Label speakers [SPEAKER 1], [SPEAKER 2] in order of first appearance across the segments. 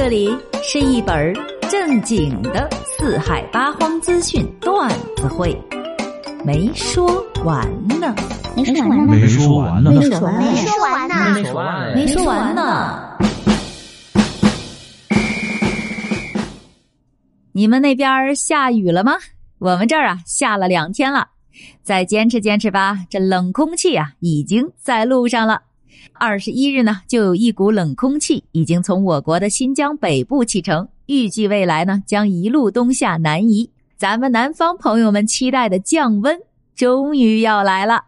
[SPEAKER 1] 这里是一本正经的四海八荒资讯段子会，没说完呢，
[SPEAKER 2] 没说完呢，
[SPEAKER 3] 没说完呢，
[SPEAKER 2] 没说完呢，
[SPEAKER 4] 没说完呢，
[SPEAKER 3] 没说完
[SPEAKER 1] 没说完呢。你们那边下雨了吗？我们这儿啊下了两天了，再坚持坚持吧。这冷空气啊已经在路上了。二十一日呢，就有一股冷空气已经从我国的新疆北部启程，预计未来呢将一路东下南移。咱们南方朋友们期待的降温终于要来了。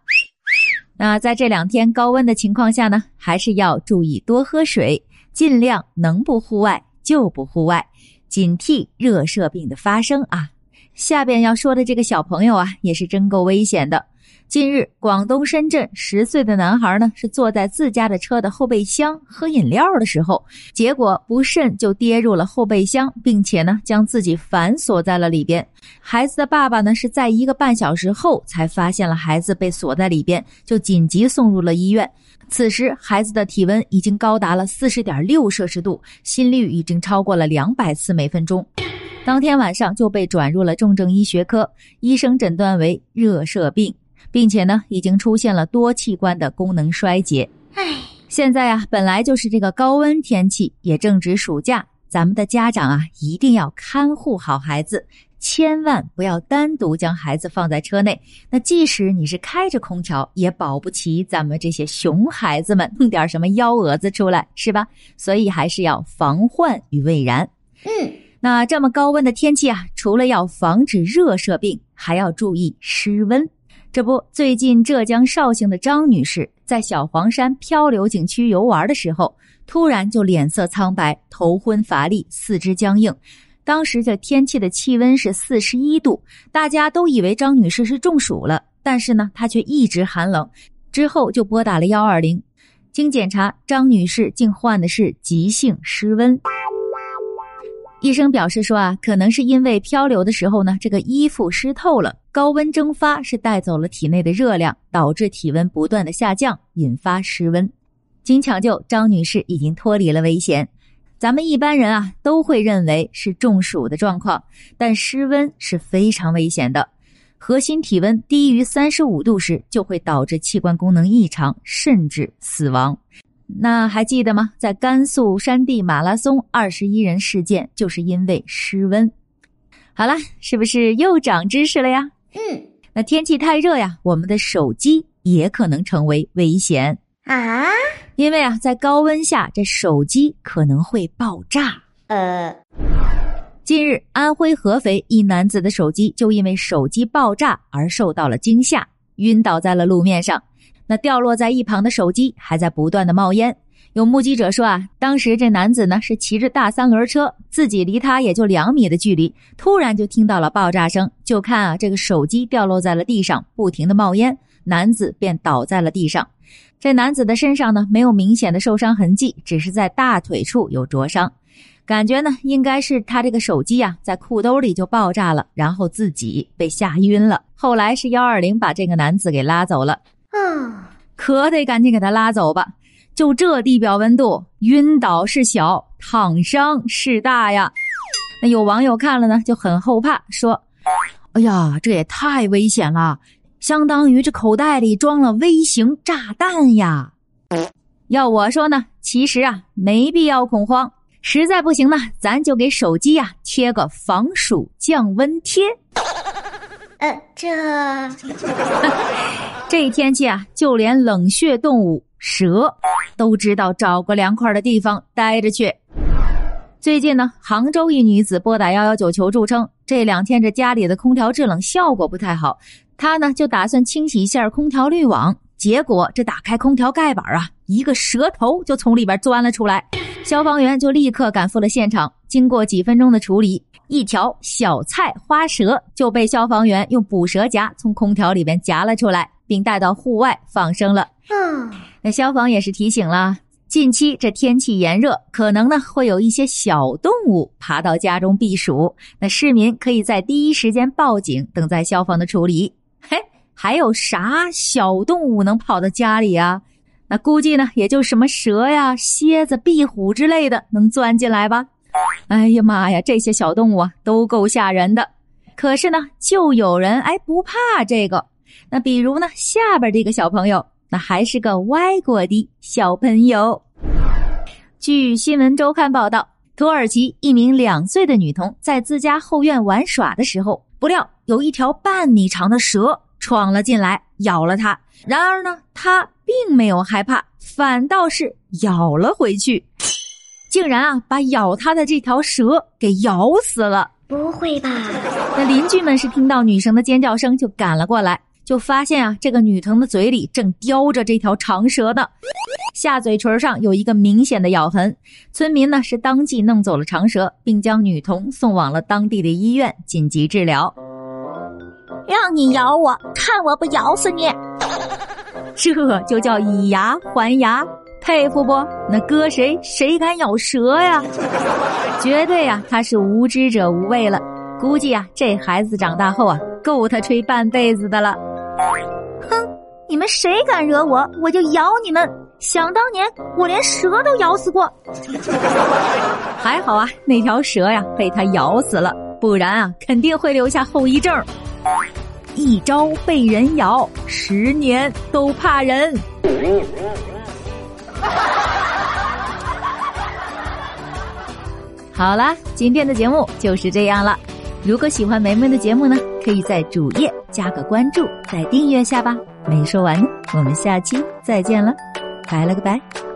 [SPEAKER 1] 那在这两天高温的情况下呢，还是要注意多喝水，尽量能不户外就不户外，警惕热射病的发生啊。下边要说的这个小朋友啊，也是真够危险的。近日，广东深圳十岁的男孩呢，是坐在自家的车的后备箱喝饮料的时候，结果不慎就跌入了后备箱，并且呢，将自己反锁在了里边。孩子的爸爸呢，是在一个半小时后才发现了孩子被锁在里边，就紧急送入了医院。此时，孩子的体温已经高达了四十点六摄氏度，心率已经超过了两百次每分钟。当天晚上就被转入了重症医学科，医生诊断为热射病。并且呢，已经出现了多器官的功能衰竭。
[SPEAKER 4] 唉，
[SPEAKER 1] 现在啊，本来就是这个高温天气，也正值暑假，咱们的家长啊，一定要看护好孩子，千万不要单独将孩子放在车内。那即使你是开着空调，也保不齐咱们这些熊孩子们弄点什么幺蛾子出来，是吧？所以还是要防患于未然。
[SPEAKER 4] 嗯，
[SPEAKER 1] 那这么高温的天气啊，除了要防止热射病，还要注意湿温。这不，最近浙江绍兴的张女士在小黄山漂流景区游玩的时候，突然就脸色苍白、头昏乏力、四肢僵硬。当时这天气的气温是四十一度，大家都以为张女士是中暑了，但是呢，她却一直寒冷。之后就拨打了幺二零，经检查，张女士竟患的是急性湿温。医生表示说啊，可能是因为漂流的时候呢，这个衣服湿透了，高温蒸发是带走了体内的热量，导致体温不断的下降，引发失温。经抢救，张女士已经脱离了危险。咱们一般人啊都会认为是中暑的状况，但失温是非常危险的。核心体温低于三十五度时，就会导致器官功能异常，甚至死亡。那还记得吗？在甘肃山地马拉松二十一人事件，就是因为失温。好了，是不是又长知识了呀？
[SPEAKER 4] 嗯
[SPEAKER 1] 那天气太热呀，我们的手机也可能成为危险，
[SPEAKER 4] 啊，
[SPEAKER 1] 因为啊，在高温下，这手机可能会爆炸。
[SPEAKER 4] 呃，
[SPEAKER 1] 近日，安徽合肥一男子的手机就因为手机爆炸而受到了惊吓，晕倒在了路面上。那掉落在一旁的手机还在不断的冒烟。有目击者说啊，当时这男子呢是骑着大三轮车，自己离他也就两米的距离，突然就听到了爆炸声，就看啊这个手机掉落在了地上，不停的冒烟，男子便倒在了地上。这男子的身上呢没有明显的受伤痕迹，只是在大腿处有灼伤，感觉呢应该是他这个手机呀在裤兜里就爆炸了，然后自己被吓晕了。后来是幺二零把这个男子给拉走了。
[SPEAKER 4] 啊，
[SPEAKER 1] 可得赶紧给他拉走吧！就这地表温度，晕倒是小，烫伤是大呀。那有网友看了呢，就很后怕，说：“哎呀，这也太危险了，相当于这口袋里装了微型炸弹呀！”要我说呢，其实啊，没必要恐慌，实在不行呢，咱就给手机呀贴个防暑降温贴。
[SPEAKER 4] 呃，这
[SPEAKER 1] 这天气啊，就连冷血动物蛇都知道找个凉快的地方待着去。最近呢，杭州一女子拨打幺幺九求助称，这两天这家里的空调制冷效果不太好，她呢就打算清洗一下空调滤网，结果这打开空调盖板啊，一个蛇头就从里边钻了出来，消防员就立刻赶赴了现场，经过几分钟的处理。一条小菜花蛇就被消防员用捕蛇夹从空调里边夹了出来，并带到户外放生了。
[SPEAKER 4] 嗯，
[SPEAKER 1] 那消防也是提醒了，近期这天气炎热，可能呢会有一些小动物爬到家中避暑。那市民可以在第一时间报警，等待消防的处理。嘿，还有啥小动物能跑到家里啊？那估计呢，也就什么蛇呀、蝎子、壁虎之类的能钻进来吧。哎呀妈呀，这些小动物啊都够吓人的。可是呢，就有人哎不怕这个。那比如呢，下边这个小朋友，那还是个外国的小朋友。据新闻周刊报道，土耳其一名两岁的女童在自家后院玩耍的时候，不料有一条半米长的蛇闯了进来，咬了她。然而呢，她并没有害怕，反倒是咬了回去，竟然啊把咬他的这条蛇给咬死了。
[SPEAKER 4] 不会吧？
[SPEAKER 1] 那邻居们是听到女生的尖叫声就赶了过来。就发现啊，这个女童的嘴里正叼着这条长蛇呢，下嘴唇上有一个明显的咬痕。村民呢是当即弄走了长蛇，并将女童送往了当地的医院紧急治疗。
[SPEAKER 2] 让你咬我，看我不咬死你！
[SPEAKER 1] 这就叫以牙还牙，佩服不？那搁谁谁敢咬蛇呀？绝对呀，他是无知者无畏了。估计啊，这孩子长大后啊，够他吹半辈子的了。
[SPEAKER 2] 哼！你们谁敢惹我，我就咬你们！想当年，我连蛇都咬死过。
[SPEAKER 1] 还好啊，那条蛇呀被他咬死了，不然啊肯定会留下后遗症。一朝被人咬，十年都怕人。好了，今天的节目就是这样了。如果喜欢梅梅的节目呢，可以在主页加个关注，再订阅下吧。没说完呢，我们下期再见了，拜了个拜。